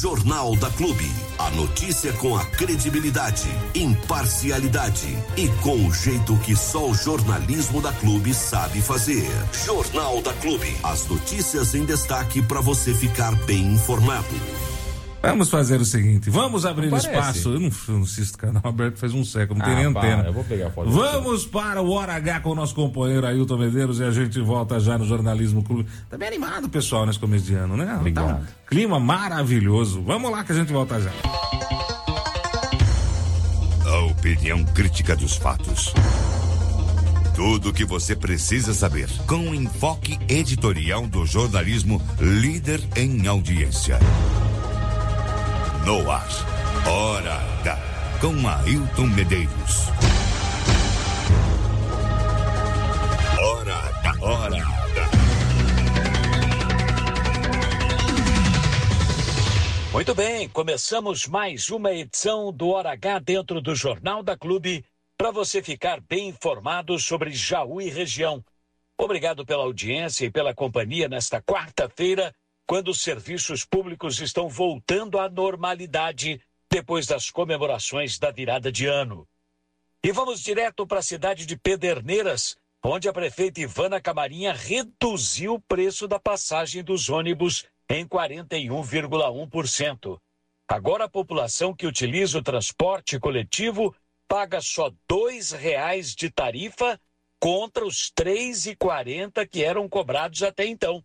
Jornal da Clube. A notícia com a credibilidade, imparcialidade e com o jeito que só o jornalismo da Clube sabe fazer. Jornal da Clube. As notícias em destaque para você ficar bem informado. Vamos fazer o seguinte, vamos abrir espaço. Eu não, não assisto canal aberto faz um século, não tem Ah, nem pá, antena. eu vou pegar a foto. Vamos para o Hora H com o nosso companheiro Ailton Medeiros e a gente volta já no Jornalismo Clube. Tá bem animado, pessoal, nesse começo de ano, né? Obrigado. Tá um clima maravilhoso. Vamos lá que a gente volta já. A opinião crítica dos fatos. Tudo o que você precisa saber. Com o enfoque editorial do jornalismo líder em audiência. No ar. Hora H. Com Ailton Medeiros. Hora H. Hora H. Muito bem, começamos mais uma edição do Hora H dentro do Jornal da Clube para você ficar bem informado sobre Jaú e região. Obrigado pela audiência e pela companhia nesta quarta-feira, quando os serviços públicos estão voltando à normalidade depois das comemorações da virada de ano. E vamos direto para a cidade de Pederneiras, onde a prefeita Ivana Camarinha reduziu o preço da passagem dos ônibus em 41,1%. Agora a população que utiliza o transporte coletivo paga só R$ 2,00 de tarifa contra os R$ 3,40 que eram cobrados até então.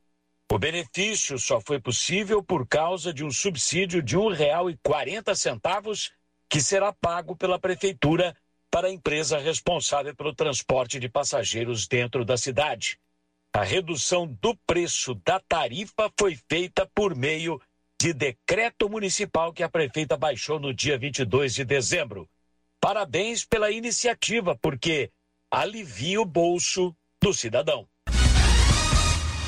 O benefício só foi possível por causa de um subsídio de R$ 1,40 que será pago pela prefeitura para a empresa responsável pelo transporte de passageiros dentro da cidade. A redução do preço da tarifa foi feita por meio de decreto municipal que a prefeita baixou no dia 22 de dezembro. Parabéns pela iniciativa, porque alivia o bolso do cidadão.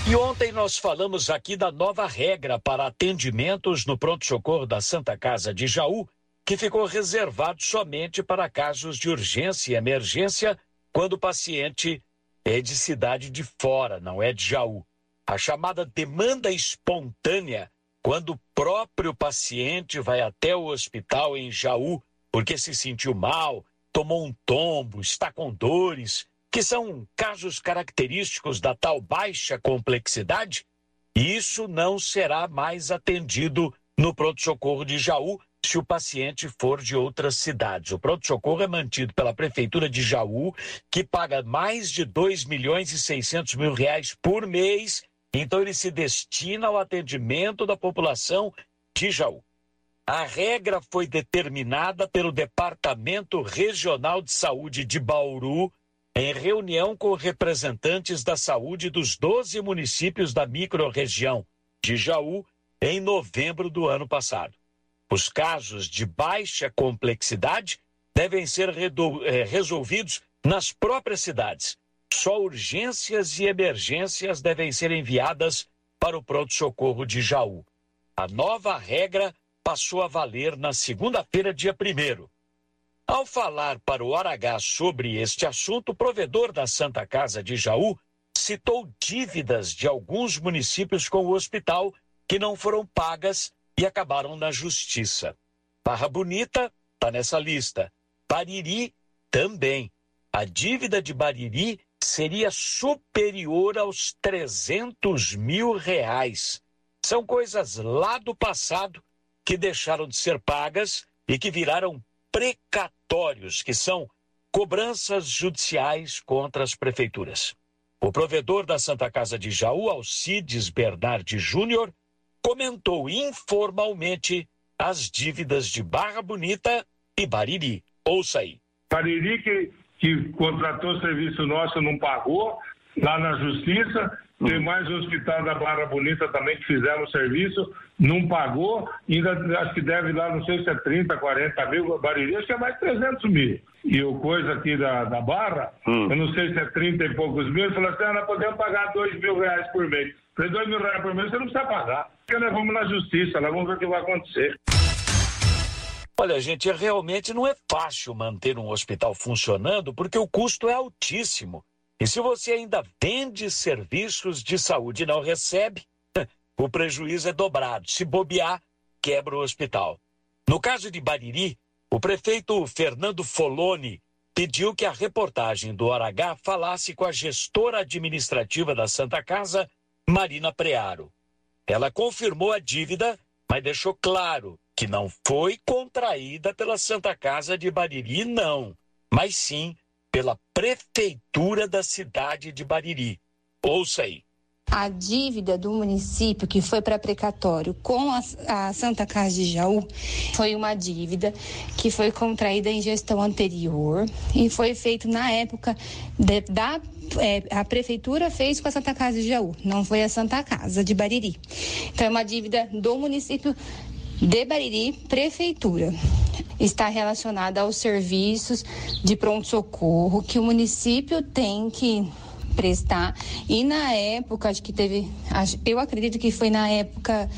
E ontem nós falamos aqui da nova regra para atendimentos no pronto-socorro da Santa Casa de Jaú, que ficou reservado somente para casos de urgência e emergência quando o paciente é de cidade de fora, não é de Jaú. A chamada demanda espontânea, quando o próprio paciente vai até o hospital em Jaú porque se sentiu mal, tomou um tombo, está com dores, que são casos característicos da tal baixa complexidade, isso não será mais atendido no pronto-socorro de Jaú se o paciente for de outras cidades. O pronto-socorro é mantido pela Prefeitura de Jaú, que paga mais de 2 milhões e 600 mil reais por mês, então ele se destina ao atendimento da população de Jaú. A regra foi determinada pelo Departamento Regional de Saúde de Bauru, em reunião com representantes da saúde dos 12 municípios da microrregião de Jaú, em novembro do ano passado. Os casos de baixa complexidade devem ser eh, resolvidos nas próprias cidades. Só urgências e emergências devem ser enviadas para o pronto-socorro de Jaú. A nova regra passou a valer na segunda-feira, dia 1. Ao falar para o H sobre este assunto, o provedor da Santa Casa de Jaú citou dívidas de alguns municípios com o hospital que não foram pagas e acabaram na justiça. Barra Bonita está nessa lista. Bariri também. A dívida de Bariri seria superior aos 300 mil reais. São coisas lá do passado que deixaram de ser pagas e que viraram precatórios, que são cobranças judiciais contra as prefeituras. O provedor da Santa Casa de Jaú, Alcides Bernardi Júnior, comentou informalmente as dívidas de Barra Bonita e Bariri. Ouça aí. Bariri que, que contratou serviço nosso não pagou, lá na justiça. Tem mais um hospital da Barra Bonita também que fizeram o serviço, não pagou, ainda acho que deve lá, não sei se é 30, 40 mil, Bariri acho que é mais 300 mil. E o coisa aqui da, da Barra, eu não sei se é 30 e poucos mil, falou assim, ah, nós podemos pagar 2 mil reais por mês. Falei, 2 mil reais por mês você não precisa pagar, porque nós vamos na justiça, nós vamos ver o que vai acontecer. Olha, gente, realmente não é fácil manter um hospital funcionando porque o custo é altíssimo. E se você ainda vende serviços de saúde e não recebe, o prejuízo é dobrado. Se bobear, quebra o hospital. No caso de Bariri, o prefeito Fernando Foloni pediu que a reportagem do Hora H falasse com a gestora administrativa da Santa Casa, Marina Prearo. Ela confirmou a dívida, mas deixou claro que não foi contraída pela Santa Casa de Bariri, não, mas sim pela prefeitura da cidade de Bariri. Ouça aí. A dívida do município que foi para precatório com a, a, Santa Casa de Jaú foi uma dívida que foi contraída em gestão anterior e foi feito na época de, da é, a prefeitura fez com a Santa Casa de Jaú, não foi a Santa Casa de Bariri. Então é uma dívida do município de Bariri, prefeitura. Está relacionada aos serviços de pronto-socorro que o município tem que prestar. E na época, acho que teve, eu acredito que foi na época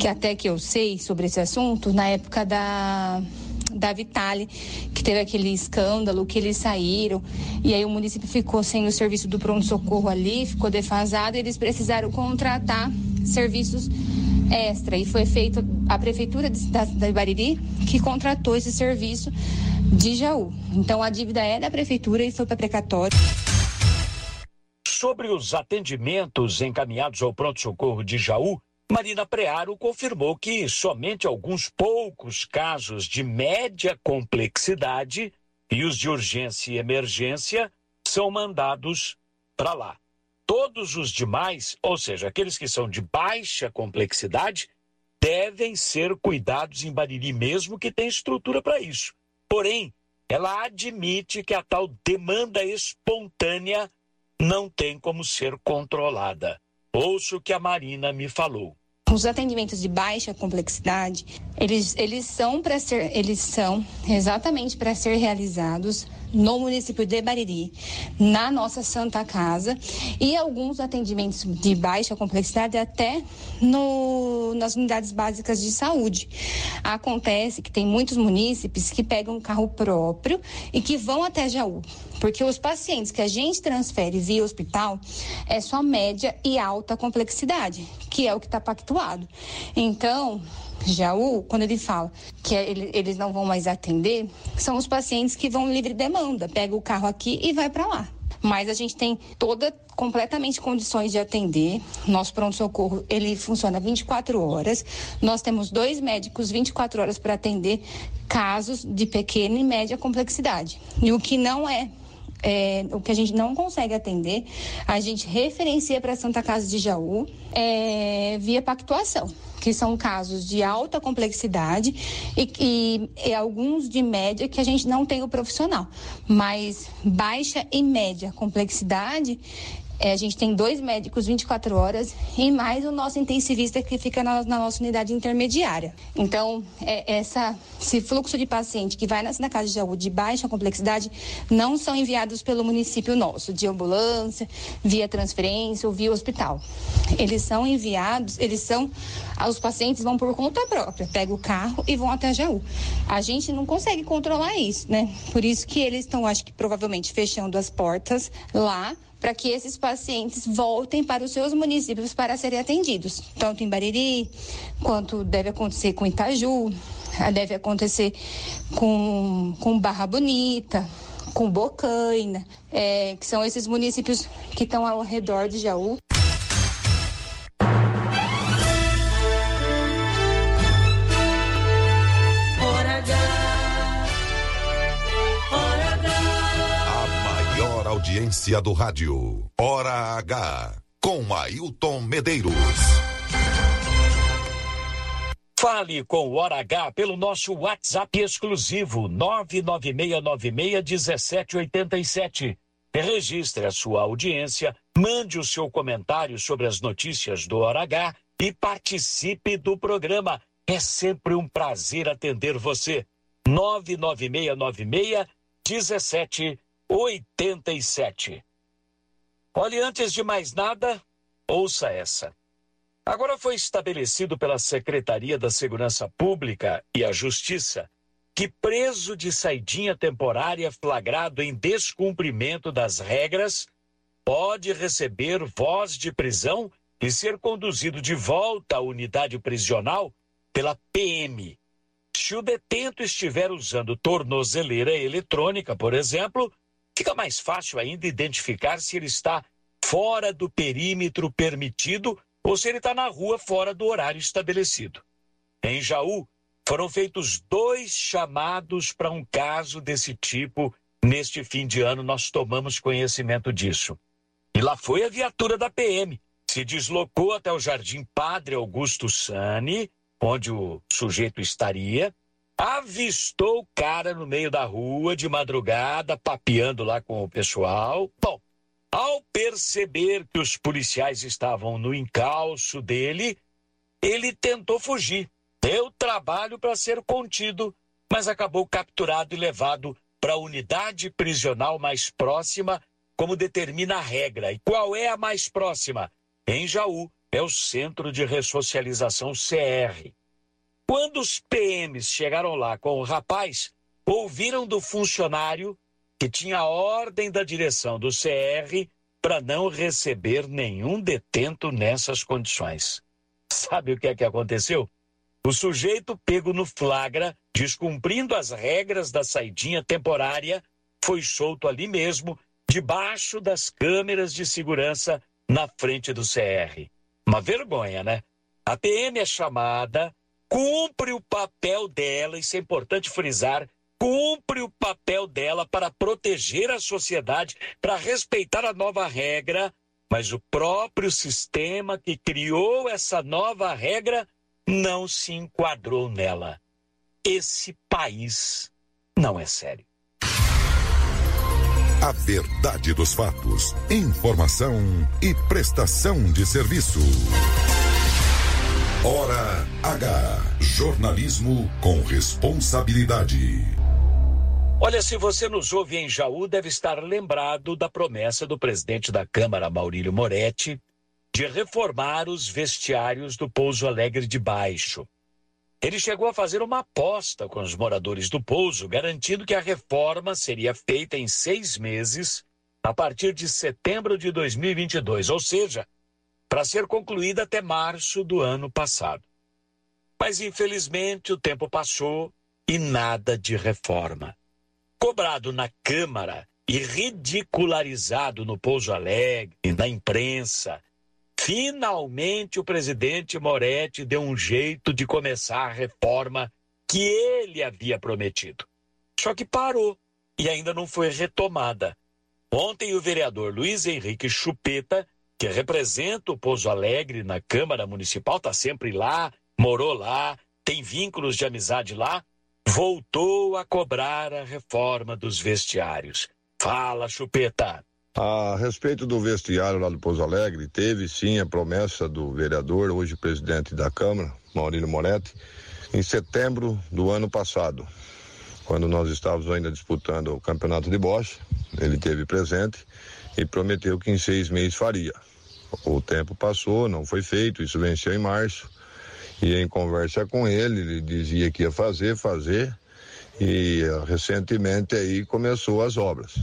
que até que eu sei sobre esse assunto, na época da da Vitale, que teve aquele escândalo, que eles saíram, e aí o município ficou sem o serviço do pronto-socorro ali, ficou defasado, e eles precisaram contratar serviços extra, e foi feito a prefeitura de, da, da Ibariri que contratou esse serviço de Jaú. Então a dívida é da prefeitura e foi para precatório. Sobre os atendimentos encaminhados ao pronto-socorro de Jaú, Marina Prearo confirmou que somente alguns poucos casos de média complexidade e os de urgência e emergência são mandados para lá. Todos os demais, ou seja, aqueles que são de baixa complexidade, devem ser cuidados em Bariri mesmo, que tem estrutura para isso. Porém, ela admite que a tal demanda espontânea não tem como ser controlada. Ouço o que a Marina me falou. Os atendimentos de baixa complexidade, eles, eles são para ser, eles são exatamente para ser realizados no município de Bariri, na nossa Santa Casa, e alguns atendimentos de baixa complexidade até no, nas unidades básicas de saúde. Acontece que tem muitos munícipes que pegam um carro próprio e que vão até Jaú, porque os pacientes que a gente transfere via hospital é só média e alta complexidade, que é o que está pactuado. Então, Jaú, quando ele fala que é, eles não vão mais atender, são os pacientes que vão livre demanda, pega o carro aqui e vai para lá. Mas a gente tem toda completamente condições de atender. Nosso pronto-socorro, ele funciona 24 horas. Nós temos dois médicos 24 horas para atender casos de pequena e média complexidade. E o que não é é, o que a gente não consegue atender, a gente referencia para a Santa Casa de Jaú é, via pactuação que são casos de alta complexidade e, e, e, alguns de média que a gente não tem o profissional. Mas baixa e média complexidade, é, a gente tem dois médicos 24 horas e mais o nosso intensivista que fica na, na nossa unidade intermediária. Então, é, essa, esse fluxo de paciente que vai na casa de saúde de baixa complexidade não são enviados pelo município nosso, de ambulância, via transferência ou via hospital. Eles são enviados, eles são, os pacientes vão por conta própria, pegam o carro e vão até a Jaú. A gente não consegue controlar isso, né? Por isso que eles estão, acho que provavelmente, fechando as portas lá para que esses pacientes voltem para os seus municípios para serem atendidos, tanto em Bariri, quanto deve acontecer com Itaju, deve acontecer com, com Barra Bonita, com Bocaina, é, que são esses municípios que estão ao redor de Jaú. Audiência do rádio. Hora H, com Ailton Medeiros. Fale com o Hora H pelo nosso WhatsApp exclusivo 996961787. Registre a sua audiência, mande o seu comentário sobre as notícias do Hora H e participe do programa. É sempre um prazer atender você. 99696 1787. 87. Olhe, antes de mais nada, ouça essa. Agora foi estabelecido pela Secretaria da Segurança Pública e a Justiça que preso de saidinha temporária flagrado em descumprimento das regras pode receber voz de prisão e ser conduzido de volta à unidade prisional pela PM. Se o detento estiver usando tornozeleira eletrônica, por exemplo, fica mais fácil ainda identificar se ele está fora do perímetro permitido ou se ele está na rua fora do horário estabelecido. Em Jaú, foram feitos dois chamados para um caso desse tipo. Neste fim de ano, nós tomamos conhecimento disso. E lá foi a viatura da PM. Se deslocou até o Jardim Padre Augusto Sani, onde o sujeito estaria, avistou o cara no meio da rua de madrugada, papeando lá com o pessoal. Bom, ao perceber que os policiais estavam no encalço dele, ele tentou fugir. Deu trabalho para ser contido, mas acabou capturado e levado para a unidade prisional mais próxima, como determina a regra. E qual é a mais próxima? Em Jaú, é o Centro de Ressocialização CR. Quando os PMs chegaram lá com o rapaz, ouviram do funcionário que tinha ordem da direção do CR para não receber nenhum detento nessas condições. Sabe o que é que aconteceu? O sujeito pego no flagra, descumprindo as regras da saidinha temporária, foi solto ali mesmo, debaixo das câmeras de segurança na frente do CR. Uma vergonha, né? A PM é chamada, cumpre o papel dela, isso é importante frisar, cumpre o papel dela para proteger a sociedade, para respeitar a nova regra, mas o próprio sistema que criou essa nova regra não se enquadrou nela. Esse país não é sério. A verdade dos fatos, informação e prestação de serviço. Hora H. Jornalismo com responsabilidade. Olha, se você nos ouve em Jaú, deve estar lembrado da promessa do presidente da Câmara, Maurílio Moretti, de reformar os vestiários do Pouso Alegre de Baixo. Ele chegou a fazer uma aposta com os moradores do pouso, garantindo que a reforma seria feita em seis meses, a partir de setembro de 2022, ou seja, para ser concluída até março do ano passado. Mas, infelizmente, o tempo passou e nada de reforma cobrado na Câmara e ridicularizado no Pouso Alegre, na imprensa, finalmente o presidente Moretti deu um jeito de começar a reforma que ele havia prometido. Só que parou e ainda não foi retomada. Ontem, o vereador Luiz Henrique Chupeta, que representa o Pouso Alegre na Câmara Municipal, está sempre lá, morou lá, tem vínculos de amizade lá, voltou a cobrar a reforma dos vestiários. Fala, Chupeta. A respeito do vestiário lá do Pouso Alegre, teve sim a promessa do vereador, hoje presidente da Câmara, Maurílio Moretti, em setembro do ano passado, quando nós estávamos ainda disputando o campeonato de bocha, ele teve presente e prometeu que em seis meses faria. O tempo passou, não foi feito, isso venceu em março. E em conversa com ele, ele dizia que ia fazer, fazer, e uh, recentemente aí começou as obras.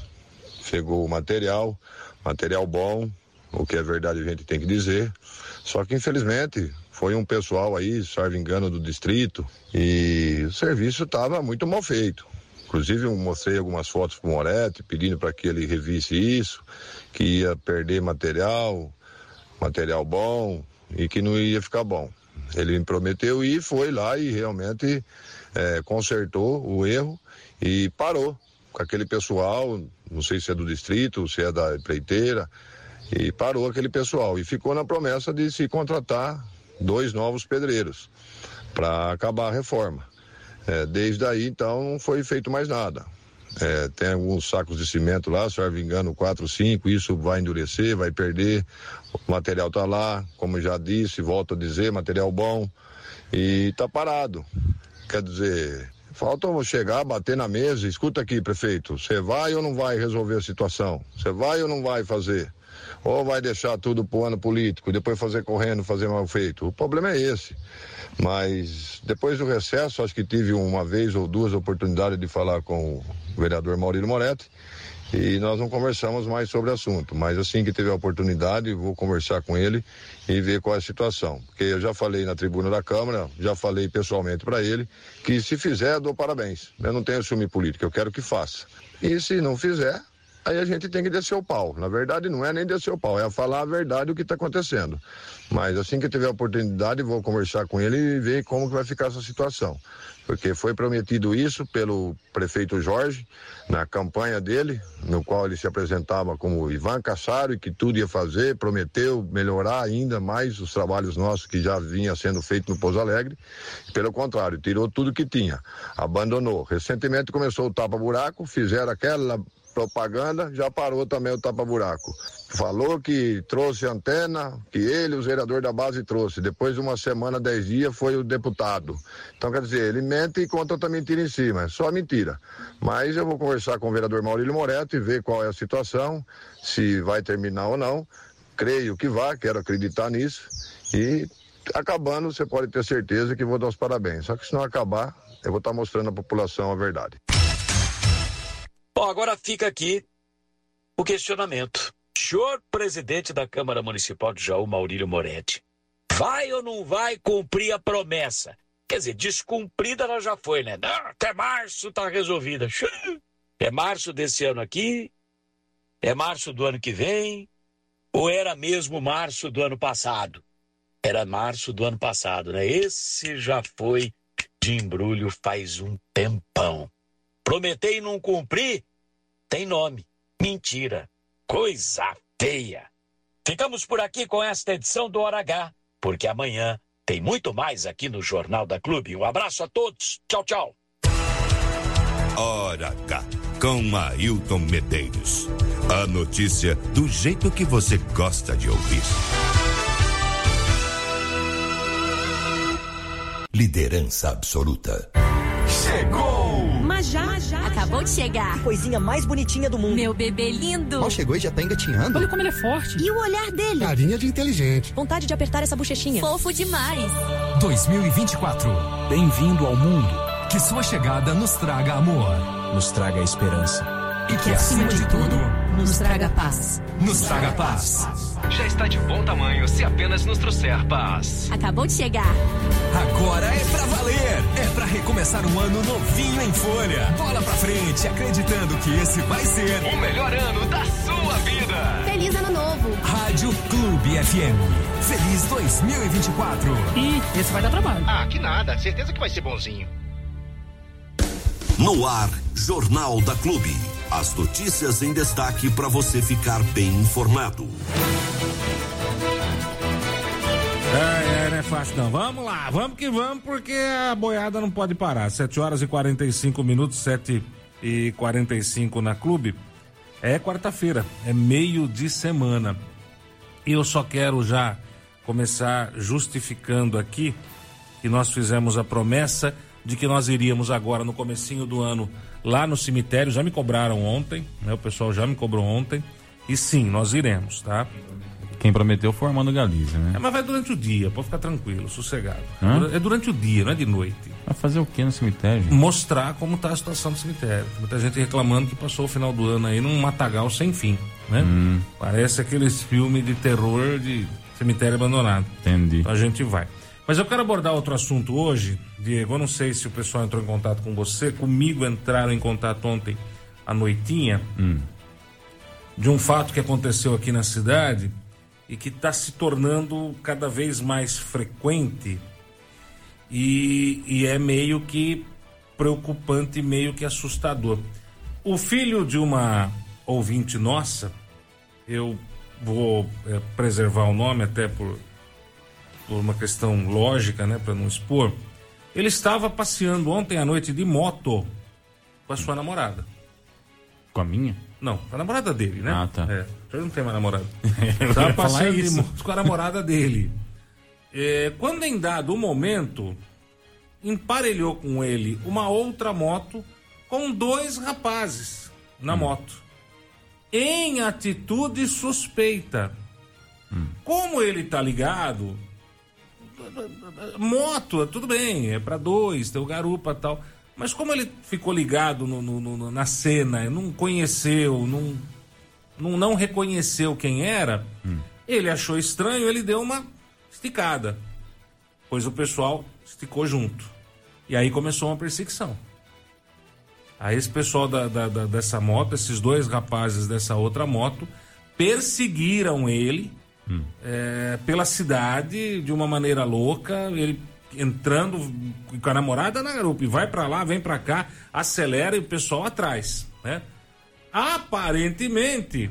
Chegou o material, material bom, o que é verdade a gente tem que dizer. Só que infelizmente foi um pessoal aí, salvo engano, do distrito, e o serviço estava muito mal feito. Inclusive eu mostrei algumas fotos para o Moretti, pedindo para que ele revisse isso, que ia perder material, material bom e que não ia ficar bom. Ele me prometeu e foi lá e realmente é, consertou o erro e parou com aquele pessoal, não sei se é do distrito, se é da empreiteira, e parou aquele pessoal e ficou na promessa de se contratar dois novos pedreiros para acabar a reforma. É, desde aí, então, não foi feito mais nada. É, tem alguns sacos de cimento lá, se eu engano, quatro, cinco, isso vai endurecer, vai perder. O material está lá, como já disse, volto a dizer, material bom. E está parado. Quer dizer, falta chegar, bater na mesa, escuta aqui, prefeito, você vai ou não vai resolver a situação? Você vai ou não vai fazer? Ou vai deixar tudo pro ano político, depois fazer correndo, fazer mal feito? O problema é esse. Mas depois do recesso, acho que tive uma vez ou duas oportunidades de falar com o vereador Maurílio Moretti e nós não conversamos mais sobre o assunto. Mas assim que tiver a oportunidade, vou conversar com ele e ver qual é a situação. Porque eu já falei na tribuna da Câmara, já falei pessoalmente para ele, que se fizer, dou parabéns. Eu não tenho ciúme político, eu quero que faça. E se não fizer, aí a gente tem que descer o pau. Na verdade, não é nem descer o pau, é falar a verdade do que está acontecendo. Mas assim que tiver a oportunidade, vou conversar com ele e ver como que vai ficar essa situação. Porque foi prometido isso pelo prefeito Jorge na campanha dele, no qual ele se apresentava como Ivan Cassaro e que tudo ia fazer, prometeu melhorar ainda mais os trabalhos nossos que já vinha sendo feito no Pouso Alegre. Pelo contrário, tirou tudo que tinha, abandonou. Recentemente começou o tapa-buraco, fizeram aquela propaganda, já parou também o tapa-buraco. Falou que trouxe antena, que ele, o vereador da base, trouxe. Depois de uma semana, dez dias, foi o deputado. Então, quer dizer, ele mente e conta outra mentira em cima, é só mentira. Mas eu vou conversar com o vereador Maurílio Moreto e ver qual é a situação, se vai terminar ou não. Creio que vai, quero acreditar nisso. E acabando, você pode ter certeza que vou dar os parabéns. Só que se não acabar, eu vou estar mostrando à população a verdade. Bom, agora fica aqui o questionamento. Senhor presidente da Câmara Municipal de Jaú, Maurílio Moretti, vai ou não vai cumprir a promessa? Quer dizer, descumprida ela já foi, né? Não, até março tá resolvida. É março desse ano aqui? É março do ano que vem? Ou era mesmo março do ano passado? Era março do ano passado, né? Esse já foi de embrulho faz um tempão. Prometei e não cumprir? Tem nome. Mentira. Coisa feia. Ficamos por aqui com esta edição do Hora H, porque amanhã tem muito mais aqui no Jornal da Clube. Um abraço a todos. Tchau, tchau. Hora H, com Ailton Medeiros. A notícia do jeito que você gosta de ouvir. Liderança absoluta. Chegou! Já, já. Acabou de chegar. Que coisinha mais bonitinha do mundo. Meu bebê lindo. Mal chegou e já tá engatinhando. Olha como ele é forte. E o olhar dele. Carinha de inteligente. Vontade de apertar essa bochechinha. Fofo demais. 2024. Bem-vindo ao mundo. Que sua chegada nos traga amor. Nos traga esperança. E que, acima de tudo, nos traga paz. Nos traga paz. Já está de bom tamanho se apenas nos trouxer paz. Acabou de chegar. Agora é pra valer. É pra recomeçar um ano novinho em folha. Bola pra frente, acreditando que esse vai ser o melhor ano da sua vida. Feliz ano novo. Rádio Clube FM. Feliz 2024. E esse vai dar trabalho. Ah, que nada. Certeza que vai ser bonzinho. No ar, Jornal da Clube. As notícias em destaque para você ficar bem informado. É, é, não é fácil não. Vamos lá, vamos que vamos, porque a boiada não pode parar. 7 horas e 45 minutos, 7 e 45 na clube. É quarta-feira, é meio de semana. E eu só quero já começar justificando aqui que nós fizemos a promessa de que nós iríamos agora no comecinho do ano lá no cemitério. Já me cobraram ontem, né? O pessoal já me cobrou ontem. E sim, nós iremos, tá? Quem prometeu foi o Armando Galiza, né? É, mas vai durante o dia, pode ficar tranquilo, sossegado. Hã? É durante o dia, não é de noite. Vai fazer o que no cemitério? gente? Mostrar como está a situação do cemitério. Tem Muita gente reclamando que passou o final do ano aí num matagal sem fim, né? Hum. Parece aqueles filmes de terror de cemitério abandonado. Entendi. Então a gente vai. Mas eu quero abordar outro assunto hoje, Diego. Eu não sei se o pessoal entrou em contato com você. Comigo entraram em contato ontem à noitinha Hum. de um fato que aconteceu aqui na cidade e que está se tornando cada vez mais frequente e, e é meio que preocupante, meio que assustador. O filho de uma ouvinte nossa, eu vou eh, preservar o nome até por, por uma questão lógica, né, para não expor. Ele estava passeando ontem à noite de moto com a sua namorada. Com a minha? Não, com a namorada dele, né? Ah, tá. É, ele não tem mais namorada. Eu Tava ia falar passeando de moto com a namorada dele. É, quando em dado momento, emparelhou com ele uma outra moto com dois rapazes na moto. Em atitude suspeita. Como ele tá ligado, moto, tudo bem, é para dois, tem o garupa e tal. Mas como ele ficou ligado no- no- no- na cena, não conheceu, não, não, não reconheceu quem era, ele achou estranho, ele deu uma esticada. Pois o pessoal esticou junto. E aí começou uma perseguição. Aí esse pessoal da, da- da- dessa moto, esses dois rapazes dessa outra moto, perseguiram ele é, pela cidade de uma maneira louca, ele entrando com a namorada na garupa, e vai pra lá, vem pra cá, acelera e o pessoal atrás, né? Aparentemente,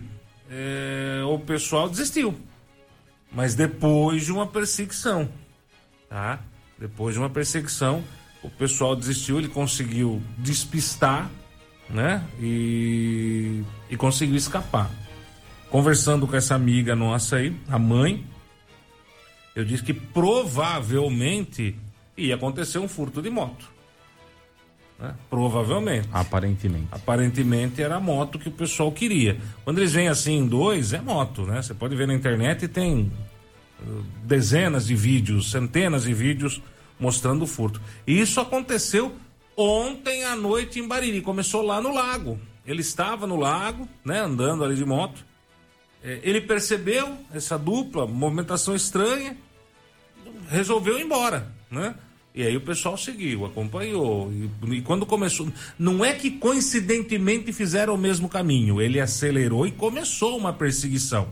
é, o pessoal desistiu, mas depois de uma perseguição, tá? Depois de uma perseguição, o pessoal desistiu, ele conseguiu despistar, né? E, e conseguiu escapar. Conversando com essa amiga nossa aí, a mãe, eu disse que provavelmente ia acontecer um furto de moto. né? Provavelmente. Aparentemente. Aparentemente era a moto que o pessoal queria. Quando eles vêm assim em dois, é moto, né? Você pode ver na internet e tem uh, dezenas de vídeos, centenas de vídeos mostrando o furto. E isso aconteceu ontem à noite em Bariri. Começou lá no lago. Ele estava no lago, né? Andando ali de moto. É, Ele percebeu essa dupla, movimentação estranha, resolveu ir embora, né? E aí o pessoal seguiu, acompanhou. E, e quando começou. Não é que coincidentemente fizeram o mesmo caminho. Ele acelerou e começou uma perseguição.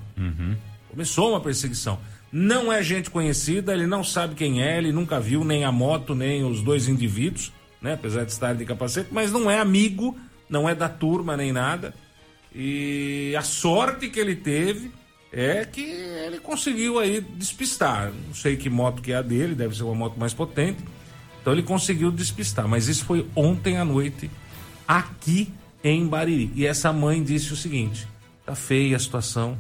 Começou uma perseguição. Não é gente conhecida, ele não sabe quem é, ele nunca viu nem a moto, nem os dois indivíduos, né? Apesar de estarem de capacete, mas não é amigo, não é da turma nem nada. E a sorte que ele teve é que ele conseguiu aí despistar. Não sei que moto que é a dele, deve ser uma moto mais potente. Então ele conseguiu despistar. Mas isso foi ontem à noite, aqui em Bariri. E essa mãe disse o seguinte: tá feia a situação,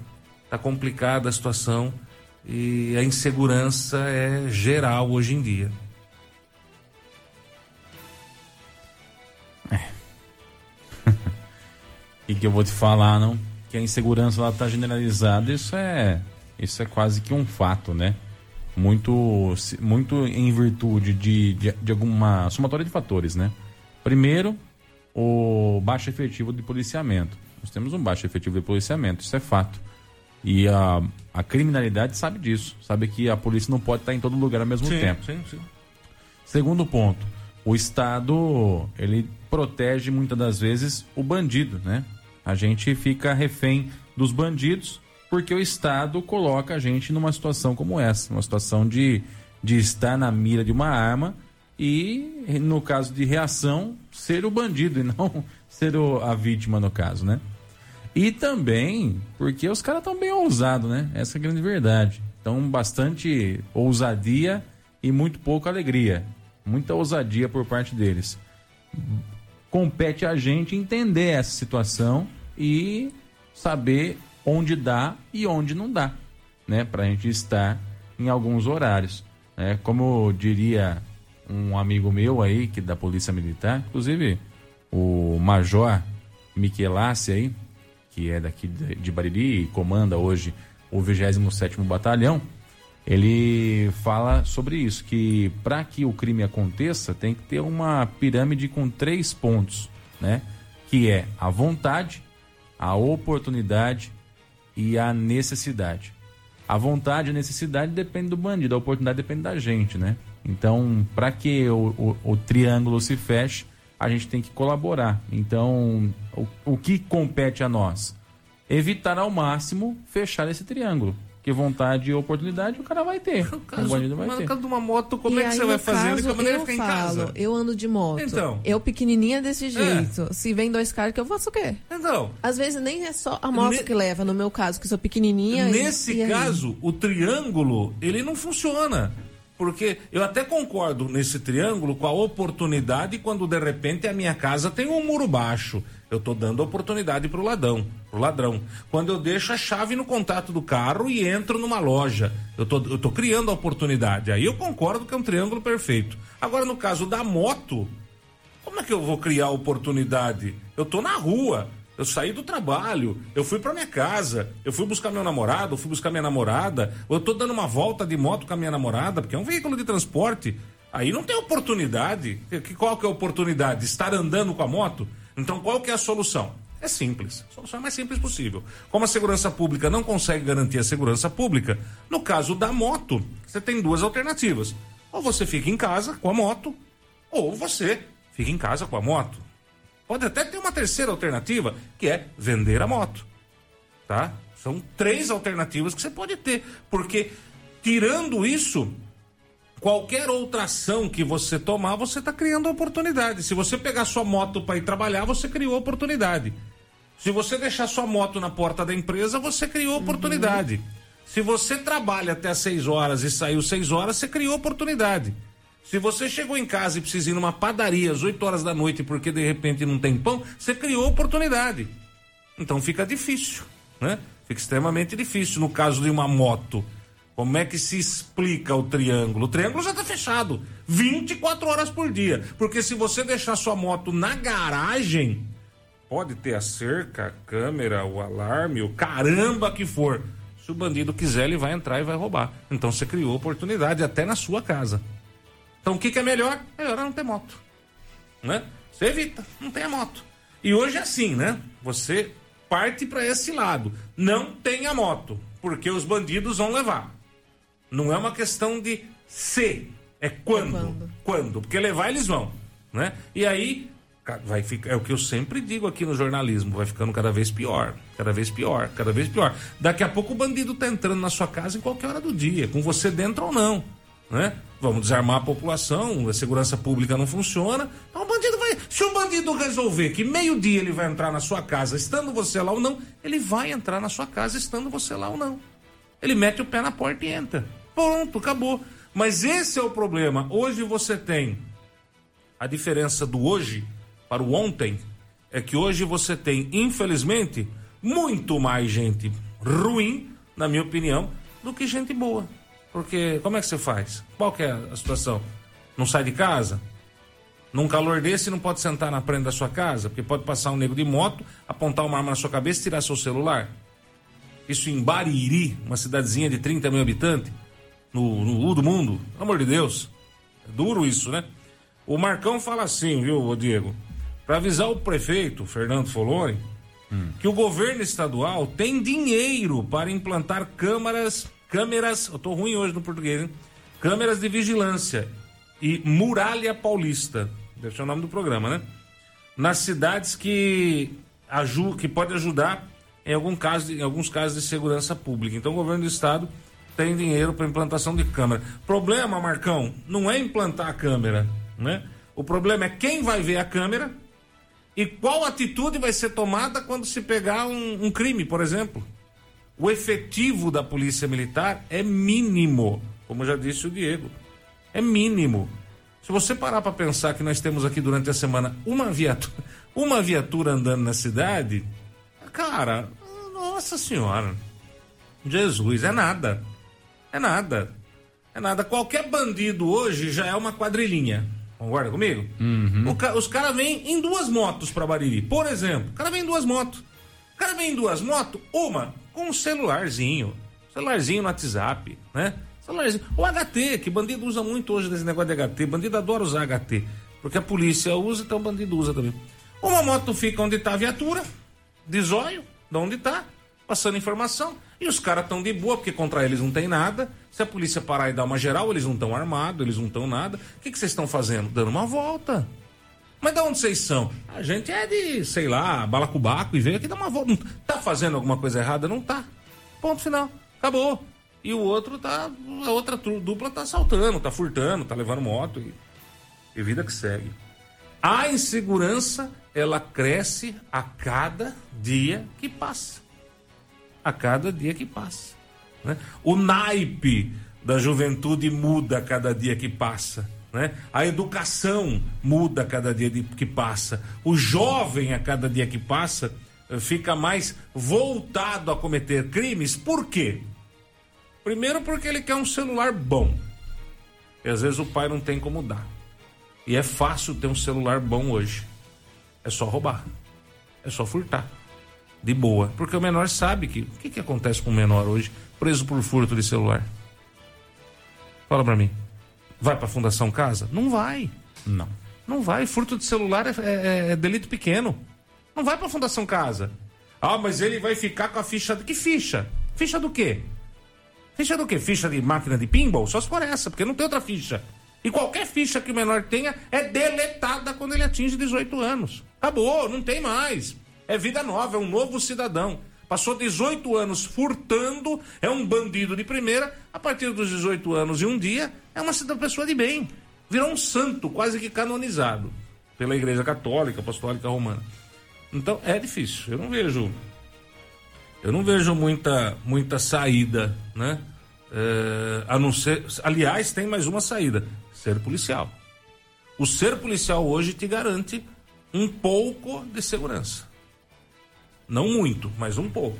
tá complicada a situação e a insegurança é geral hoje em dia. E que eu vou te falar, não? Que a insegurança lá tá generalizada, isso é. Isso é quase que um fato, né? Muito, muito em virtude de, de, de alguma somatória de fatores, né? Primeiro, o baixo efetivo de policiamento. Nós temos um baixo efetivo de policiamento, isso é fato. E a, a criminalidade sabe disso, sabe que a polícia não pode estar em todo lugar ao mesmo Sim, tempo. sim, sim. Segundo ponto, o Estado ele protege muitas das vezes o bandido, né? A gente fica refém dos bandidos porque o Estado coloca a gente numa situação como essa, uma situação de, de estar na mira de uma arma e, no caso de reação, ser o bandido e não ser o- a vítima, no caso, né? E também porque os caras estão bem ousados, né? Essa é a grande verdade. Então, bastante ousadia e muito pouca alegria. Muita ousadia por parte deles. Compete a gente entender essa situação e saber onde dá e onde não dá, né? Pra gente estar em alguns horários. Né? Como diria um amigo meu aí, que da Polícia Militar, inclusive o Major Michelassi aí, que é daqui de de Bariri e comanda hoje o 27º Batalhão, ele fala sobre isso, que para que o crime aconteça tem que ter uma pirâmide com três pontos, né? Que é a vontade, a oportunidade e a necessidade. A vontade e a necessidade depende do bandido, a oportunidade depende da gente, né? Então, para que o, o, o triângulo se feche, a gente tem que colaborar. Então, o, o que compete a nós? Evitar ao máximo fechar esse triângulo. Que vontade e oportunidade o cara vai ter. o bandido vai Mas no ter. caso de uma moto, como E é que aí, você vai no fazer? Caso, é eu ficar em falo, casa. eu ando de moto. Então. Eu pequenininha desse jeito. Se vem dois caras, que eu faço o quê? Então. Às vezes nem é só a moto Ne- que leva, no meu caso, que sou pequenininha. e- Nesse e aí? caso, o triângulo, ele não funciona. Porque eu até concordo nesse triângulo com a oportunidade quando de repente a minha casa tem um muro baixo. Eu tô dando oportunidade pro ladrão, pro ladrão. Quando eu deixo a chave no contato do carro e entro numa loja, eu tô criando a oportunidade. Aí eu concordo que é um triângulo perfeito. Agora, no caso da moto, como é que eu vou criar oportunidade? Eu tô na rua, eu saí do trabalho, eu fui pra minha casa, eu fui buscar meu namorado, eu fui buscar minha namorada, ou eu tô dando uma volta de moto com a minha namorada, porque é um veículo de transporte. Aí não tem oportunidade. Que- Qual que é a oportunidade? Estar andando com a moto? Então qual que é a solução? É simples. A solução é mais simples possível. Como a segurança pública não consegue garantir a segurança pública, no caso da moto, você tem duas alternativas. Ou você fica em casa com a moto, ou você fica em casa com a moto. Pode até ter uma terceira alternativa, que é vender a moto. Tá? São três alternativas que você pode ter. Porque, tirando isso, qualquer outra ação que você tomar, você está criando oportunidade. Se você pegar sua moto para ir trabalhar, você criou oportunidade. Se você deixar sua moto na porta da empresa, você criou oportunidade. Se você trabalha até às 6 horas e saiu 6 horas, você criou oportunidade. Se você chegou em casa e precisa ir numa padaria às 8 horas da noite porque de repente não tem pão, você criou oportunidade. Então fica difícil, né? Fica extremamente difícil no caso de uma moto. Como é que se explica o triângulo? O triângulo já está fechado 24 horas por dia. Porque se você deixar sua moto na garagem, pode ter a cerca, a câmera, o alarme, o caramba que for. Se o bandido quiser, ele vai entrar e vai roubar. Então você criou oportunidade até na sua casa. Então o que, que é melhor? Melhor é não ter moto. Né? Você evita, não tem a moto. E hoje é assim, né? Você parte para esse lado. Não tem a moto, porque os bandidos vão levar. Não é uma questão de se, é quando. quando. Porque levar eles vão, né? E aí vai ficar, é o que eu sempre digo aqui no jornalismo, vai ficando cada vez pior, cada vez pior, cada vez pior. Daqui a pouco o bandido tá entrando na sua casa em qualquer hora do dia, com você dentro ou não, né? Vamos desarmar a população, a segurança pública não funciona. Então o bandido vai, se o bandido resolver que meio-dia ele vai entrar na sua casa, estando você lá ou não, ele vai entrar na sua casa estando você lá ou não. Ele mete o pé na porta e entra. Pronto, acabou. Mas esse é o problema. Hoje você tem a diferença do hoje para o ontem é que hoje você tem, infelizmente, muito mais gente ruim, na minha opinião, do que gente boa. Porque como é que você faz? Qual que é a situação? Não sai de casa? Num calor desse não pode sentar na frente da sua casa, porque pode passar um nego de moto, apontar uma arma na sua cabeça e tirar seu celular. Isso em Bariri, uma cidadezinha de 30 mil habitantes, no, no U do mundo. Pelo amor de Deus. É duro isso, né? O Marcão fala assim, viu, Diego? Para avisar o prefeito, Fernando Foloni, que o governo estadual tem dinheiro para implantar câmaras, câmeras, eu tô ruim hoje no português, hein? Câmeras de vigilância e muralha paulista. Deve ser o nome do programa, né? Nas cidades que, aju que pode ajudar em, algum caso, em alguns casos de segurança pública. Então o governo do estado tem dinheiro para implantação de câmera. Problema, Marcão, não é implantar a câmera, né? O problema é quem vai ver a câmera e qual atitude vai ser tomada quando se pegar um, um crime, por exemplo. O efetivo da polícia militar é mínimo, como já disse o Diego. É mínimo. Se você parar para pensar que nós temos aqui durante a semana uma viatura, uma viatura andando na cidade, cara, nossa senhora. Jesus, é nada. É nada. É nada. Qualquer bandido hoje já é uma quadrilhinha. Concorda comigo? O ca- os caras vêm em duas motos pra Bariri. Por exemplo, o cara vem em duas motos. O cara vem em duas motos, uma um celularzinho. Celularzinho no WhatsApp, né? Celularzinho. O HT, que bandido usa muito hoje desse negócio de HT. Bandido adora usar HT. Porque a polícia usa, então o bandido usa também. Uma moto fica onde tá a viatura, de zóio, de onde tá, passando informação. E os caras estão de boa, porque contra eles não tem nada. Se a polícia parar e dar uma geral, eles não estão armados, eles não estão nada. O que vocês estão fazendo? Dando uma volta. Mas de onde vocês são? A gente é de, sei lá, balacubaco e veio aqui dar uma volta. Tá fazendo alguma coisa errada? Não tá. Ponto final. Acabou. E o outro tá. A outra dupla tá assaltando, tá furtando, tá levando moto e, e vida que segue. A insegurança, ela cresce a cada dia que passa. A cada dia que passa. né? O naipe da juventude muda a cada dia que passa. Né? A educação muda a cada dia que passa. O jovem, a cada dia que passa, eh, fica mais voltado a cometer crimes. Por quê? Primeiro, porque ele quer um celular bom. E às vezes o pai não tem como dar. E é fácil ter um celular bom hoje. É só roubar. É só furtar. De boa. Porque o menor sabe que. O que, que acontece com o menor hoje preso por furto de celular? Fala pra mim. Vai pra Fundação Casa? Não vai. Não. Não vai. Furto de celular é, é- é delito pequeno. Não vai pra Fundação Casa. Ah, mas ele vai ficar com a ficha. Que ficha? Ficha do quê? Ficha do quê? Ficha de máquina de pinball? Só se for essa, porque não tem outra ficha. E qualquer ficha que o menor tenha é deletada quando ele atinge 18 anos. Acabou, não tem mais. É vida nova, é um novo cidadão. Passou 18 anos furtando, é um bandido de primeira. A partir dos 18 anos e um dia, é uma pessoa de bem. Virou um santo, quase que canonizado pela Igreja Católica, Apostólica Romana. Então é difícil. Eu não vejo eu não vejo muita, muita saída, né? É, a não ser, aliás, tem mais uma saída: ser policial. O ser policial hoje te garante um pouco de segurança. Não muito, mas um pouco.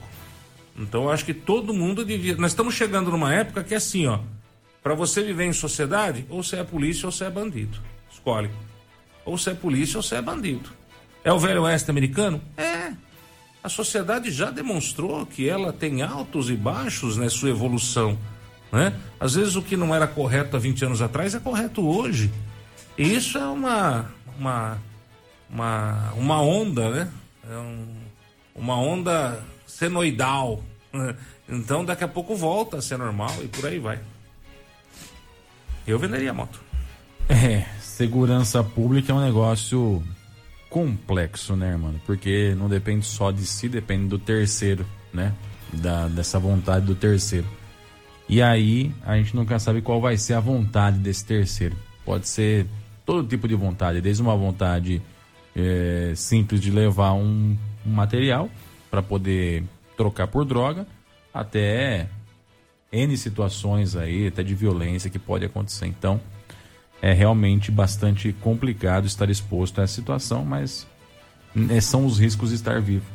Então eu acho que todo mundo devia. Nós estamos chegando numa época que é assim, ó. Para você viver em sociedade, ou você é polícia ou você é bandido. Escolhe. Ou você é polícia ou você é bandido. É o velho oeste americano? É. A sociedade já demonstrou que ela tem altos e baixos na sua evolução. Né? Às vezes o que não era correto há 20 anos atrás é correto hoje. E isso é uma, uma, uma, uma onda, né? É um- uma onda senoidal. né? Então daqui a pouco volta a ser normal e por aí vai. Eu venderia a moto. É, segurança pública é um negócio complexo, né, mano? Porque não depende só de si, depende do terceiro, né? Da, dessa vontade do terceiro. E aí a gente nunca sabe qual vai ser a vontade desse terceiro. Pode ser todo tipo de vontade, desde uma vontade é, simples de levar um, um material para poder trocar por droga, até N situações aí, até de violência que pode acontecer. Então, é realmente bastante complicado estar exposto a essa situação, mas né, são os riscos de estar vivo.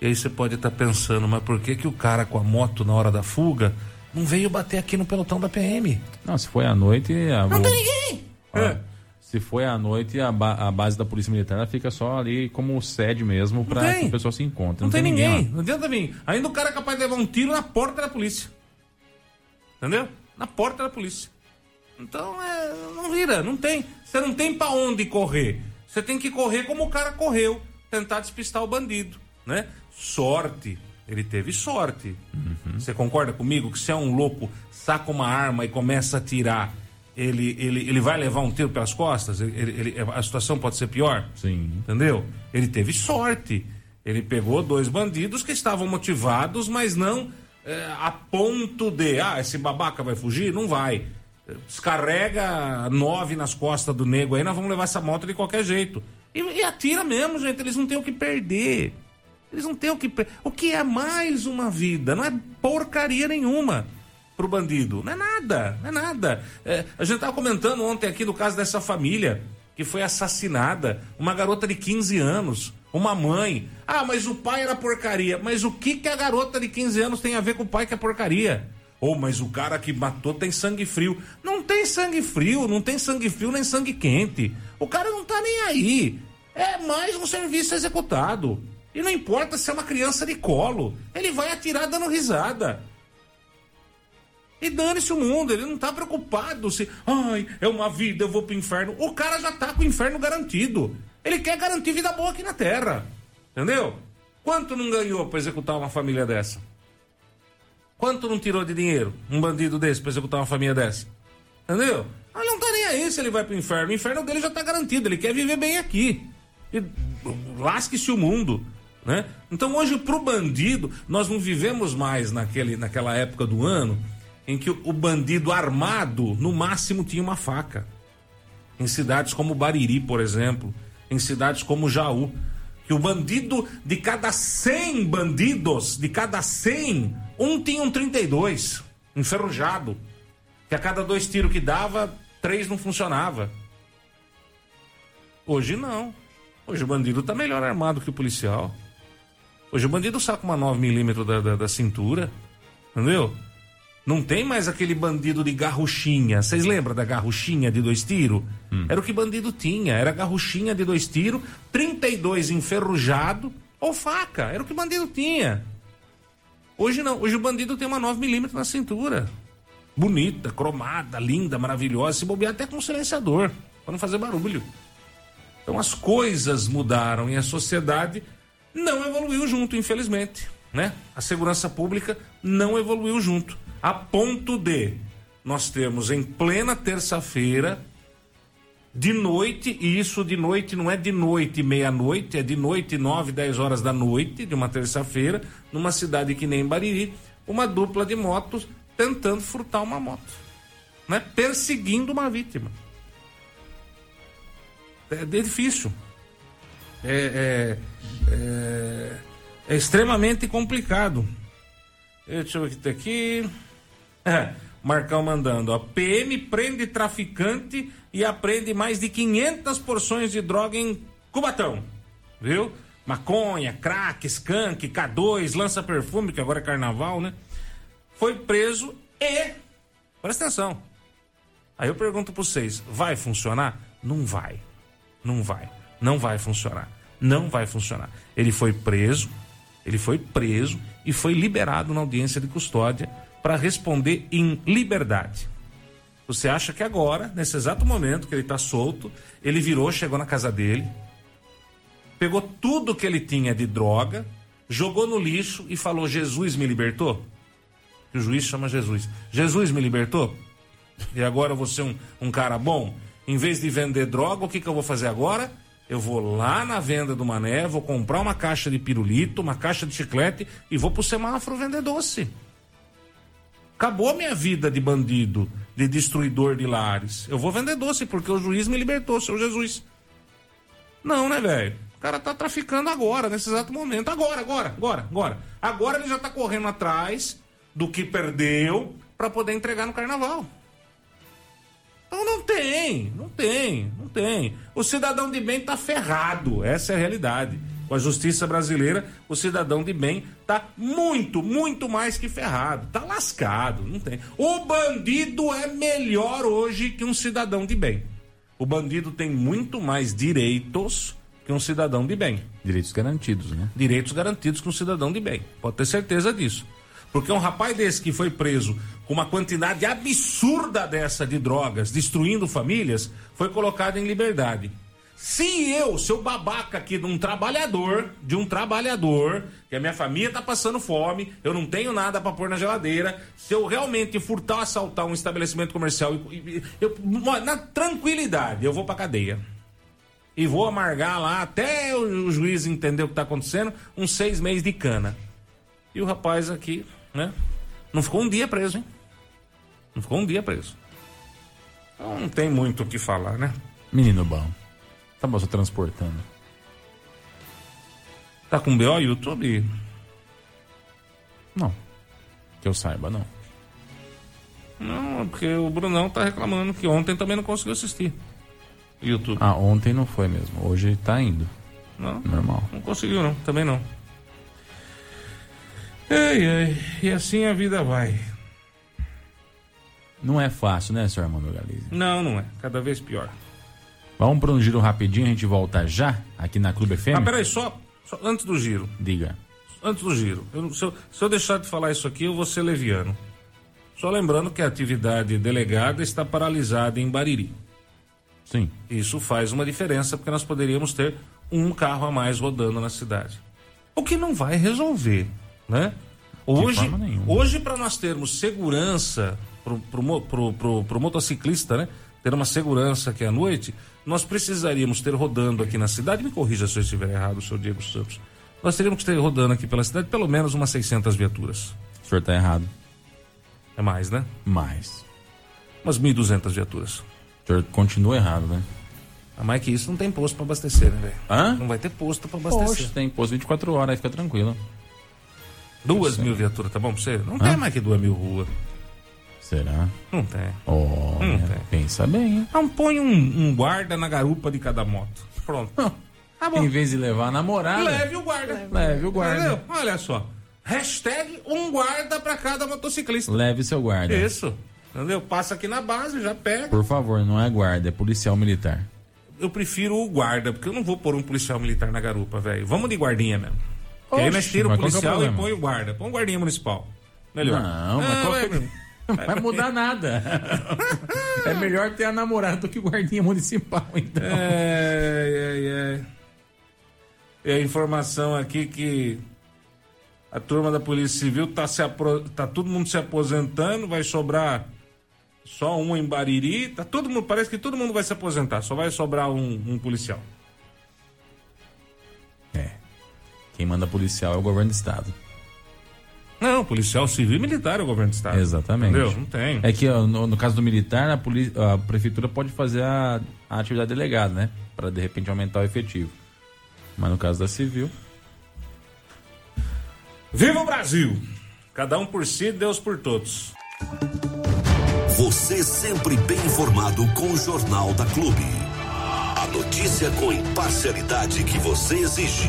E aí você pode estar pensando, mas por que que o cara com a moto na hora da fuga não veio bater aqui no pelotão da PM? Não, se foi à noite. A, Não tem ninguém! É. Se foi à noite, a, ba- a base da Polícia Militar fica só ali como sede mesmo para tem. que o pessoal se encontre. Não, tem, ninguém. lá. Não adianta vir. Ainda o cara é capaz de levar um tiro na porta da polícia. Entendeu? Na porta da polícia. Então, é, não vira, não tem. Você não tem pra onde correr. Você tem que correr como o cara correu, tentar despistar o bandido, né? Sorte. Ele teve sorte. Você concorda comigo que se é um louco, saca uma arma e começa a atirar, ele, ele, ele vai levar um tiro pelas costas? Ele- ele- a situação pode ser pior? Sim. Entendeu? Ele teve sorte. Ele pegou dois bandidos que estavam motivados, mas não é, a ponto de, ah, esse babaca vai fugir? Não vai. Descarrega nove nas costas do nego aí, nós vamos levar essa moto de qualquer jeito. E, e atira mesmo, gente. Eles não têm o que perder. Eles não têm o que perder. O que é mais uma vida? Não é porcaria nenhuma pro bandido. Não é nada, não é nada. É, a gente tava comentando ontem aqui do caso dessa família que foi assassinada, uma garota de 15 anos, uma mãe. Ah, mas o pai era porcaria. Mas o que que a garota de 15 anos tem a ver com o pai que é porcaria? Ou, mas o cara que matou tem sangue frio. Não tem sangue frio, não tem sangue frio nem sangue quente. O cara não tá nem aí. É mais um serviço executado. E não importa se é uma criança de colo. Ele vai atirar dando risada. E dane-se o mundo, ele não tá preocupado se, ai, é uma vida, eu vou pro inferno. O cara já tá com o inferno garantido. Ele quer garantir vida boa aqui na terra. Entendeu? Quanto não ganhou pra executar uma família dessa? Quanto não tirou de dinheiro um bandido desse pra executar uma família dessa? Entendeu? Ele não tá nem aí se ele vai pro inferno. O inferno dele já tá garantido, ele quer viver bem aqui. E lasque-se o mundo. Né? Então hoje pro bandido, nós não vivemos mais naquele, naquela época do ano em que o, bandido armado, no máximo, tinha uma faca. Em cidades como Bariri, por exemplo, em cidades como Jaú, que o bandido, de cada 100 bandidos, de cada 100, um tinha um 32, enferrujado. Que a cada dois tiros que dava, três não funcionava. Hoje não. Hoje o bandido tá melhor armado que o policial. Hoje o bandido saca uma 9mm da, da, da cintura. Entendeu? Não tem mais aquele bandido de garruchinha. Vocês lembram da garruchinha de dois tiros? Era o que bandido tinha. Era garruchinha de dois tiros, 32 enferrujado ou faca. Era o que bandido tinha. Hoje não. Hoje o bandido tem uma 9mm na cintura. bonita, cromada, linda, maravilhosa, se bobear até com silenciador, para não fazer barulho. Então as coisas mudaram e a sociedade não evoluiu junto, infelizmente, né? A segurança pública não evoluiu junto, a ponto de nós temos em plena terça-feira de noite, e isso de noite não é de noite meia-noite, é de noite nove, dez horas da noite de uma terça-feira, numa cidade que nem Bariri, uma dupla de motos tentando furtar uma moto, né? Perseguindo uma vítima. É, é difícil. É, é, é, é extremamente complicado. Deixa eu ver aqui. É, Marcão mandando, ó. PM prende traficante e apreende mais de 500 porções de droga em Cubatão. Viu? Maconha, crack, skunk, K2, lança-perfume, que agora é carnaval, né? Foi preso e. Presta atenção. Aí eu pergunto pra vocês: vai funcionar? Não vai. Não vai. Não vai funcionar. Não vai funcionar. Ele foi preso, ele foi preso e foi liberado na audiência de custódia para responder em liberdade. Você acha que agora, nesse exato momento que ele está solto, ele virou, chegou na casa dele, pegou tudo que ele tinha de droga, jogou no lixo e falou: Jesus me libertou? O juiz chama Jesus. Jesus me libertou? E agora eu vou ser um, um cara bom? Em vez de vender droga, o que, que eu vou fazer agora? Eu vou lá na venda do Mané, vou comprar uma caixa de pirulito, uma caixa de chiclete e vou pro semáforo vender doce. Acabou a minha vida de bandido, de destruidor de lares. Eu vou vender doce porque o juiz me libertou, seu Jesus. Não, né, velho? O cara tá traficando agora, nesse exato momento. Agora, agora, agora, agora. Agora ele já tá correndo atrás do que perdeu para poder entregar no carnaval. Então não tem, não tem, não tem. O cidadão de bem tá ferrado, essa é a realidade. Com a justiça brasileira, o cidadão de bem tá muito, muito mais que ferrado, tá lascado, não tem. O bandido é melhor hoje que um cidadão de bem. O bandido tem muito mais direitos que um cidadão de bem. Direitos garantidos, né? Direitos garantidos que um cidadão de bem. Pode ter certeza disso. Porque um rapaz desse que foi preso com uma quantidade absurda dessa de drogas, destruindo famílias, foi colocado em liberdade. Se eu, seu babaca aqui de um trabalhador, de um trabalhador, que a minha família tá passando fome, eu não tenho nada para pôr na geladeira, se eu realmente furtar, assaltar um estabelecimento comercial, eu, na tranquilidade, eu vou pra cadeia. E vou amargar lá até o, o juiz entender o que tá acontecendo, uns seis meses de cana. E o rapaz aqui, né? Não ficou um dia preso, hein? Não ficou um dia preso. Então não tem muito o que falar, né? Menino bom. Tá só transportando. Tá com BO YouTube? Não. Que eu saiba, não. Não, porque o Brunão tá reclamando que ontem também não conseguiu assistir. YouTube. Ah, ontem não foi mesmo. Hoje tá indo. Não. Normal. Não conseguiu, não. Também não. Ei, ei. E assim a vida vai. Não é fácil, né, senhor Armando Galiza? Não, não é. Cada vez pior. Vamos para um giro rapidinho, a gente volta já aqui na Clube FM. Ah, peraí, só, só antes do giro. Diga. Antes do giro. Eu- se, eu, se eu deixar de falar isso aqui, eu vou ser leviano. Só lembrando que a atividade delegada está paralisada em Bariri. Sim. Isso faz uma diferença, porque nós poderíamos ter um carro a mais rodando na cidade. O que não vai resolver, né? Hoje, hoje para nós termos segurança pro, pro, mo- pro, pro, pro motociclista, né? Ter uma segurança aqui à noite, nós precisaríamos ter rodando aqui na cidade, me corrija se eu estiver errado, seu Diego Santos. Nós teríamos que ter rodando aqui pela cidade pelo menos umas 600 viaturas. O senhor tá errado. É mais, né? Mais. Umas 1.200 viaturas. O senhor continua errado, né? A mais que isso não tem posto para abastecer, né, velho? Hã? Não vai ter posto para abastecer. Poxa, tem posto 24 horas, aí fica tranquilo. Duas mil viaturas, tá bom pra você? Não Hã? tem mais que duas mil ruas. Será? Não tem. Olha, Não tem. pensa bem, hein? Então põe um, um guarda na garupa de cada moto. Pronto. Tá bom. Em vez de levar a namorada, Leve o guarda. Leve o guarda. Entendeu? Olha só. Hashtag um guarda pra cada motociclista. leve seu guarda. Isso. Entendeu? Passa aqui na base, já pega. Por favor, não é guarda, é policial militar. Eu prefiro o guarda, porque eu não vou pôr um policial militar na garupa, velho. Vamos de guardinha mesmo. Que aí Oxe, nós tira o que é o policial e põe o guarda. Põe um guardinha municipal. Melhor. Não, mas qual que é- velho. Não vai mudar nada. é melhor ter a namorada do que o guardinha municipal, então. É, é, é. É a informação aqui que a turma da Polícia Civil tá, se apro... tá todo mundo se aposentando, vai sobrar só um em Bariri, tá todo mundo, parece que todo mundo vai se aposentar, só vai sobrar um, um policial. Quem manda policial é o governo do estado. Não, policial civil e militar é o governo do estado. Exatamente. Entendeu? Não tem. É que ó, no, no caso do militar, a, poli- a prefeitura pode fazer a, a atividade delegada, né? Para de repente aumentar o efetivo. Mas no caso da civil. Viva o Brasil! Cada um por si, Deus por todos. Você sempre bem informado com o Jornal da Clube. A notícia com imparcialidade que você exige.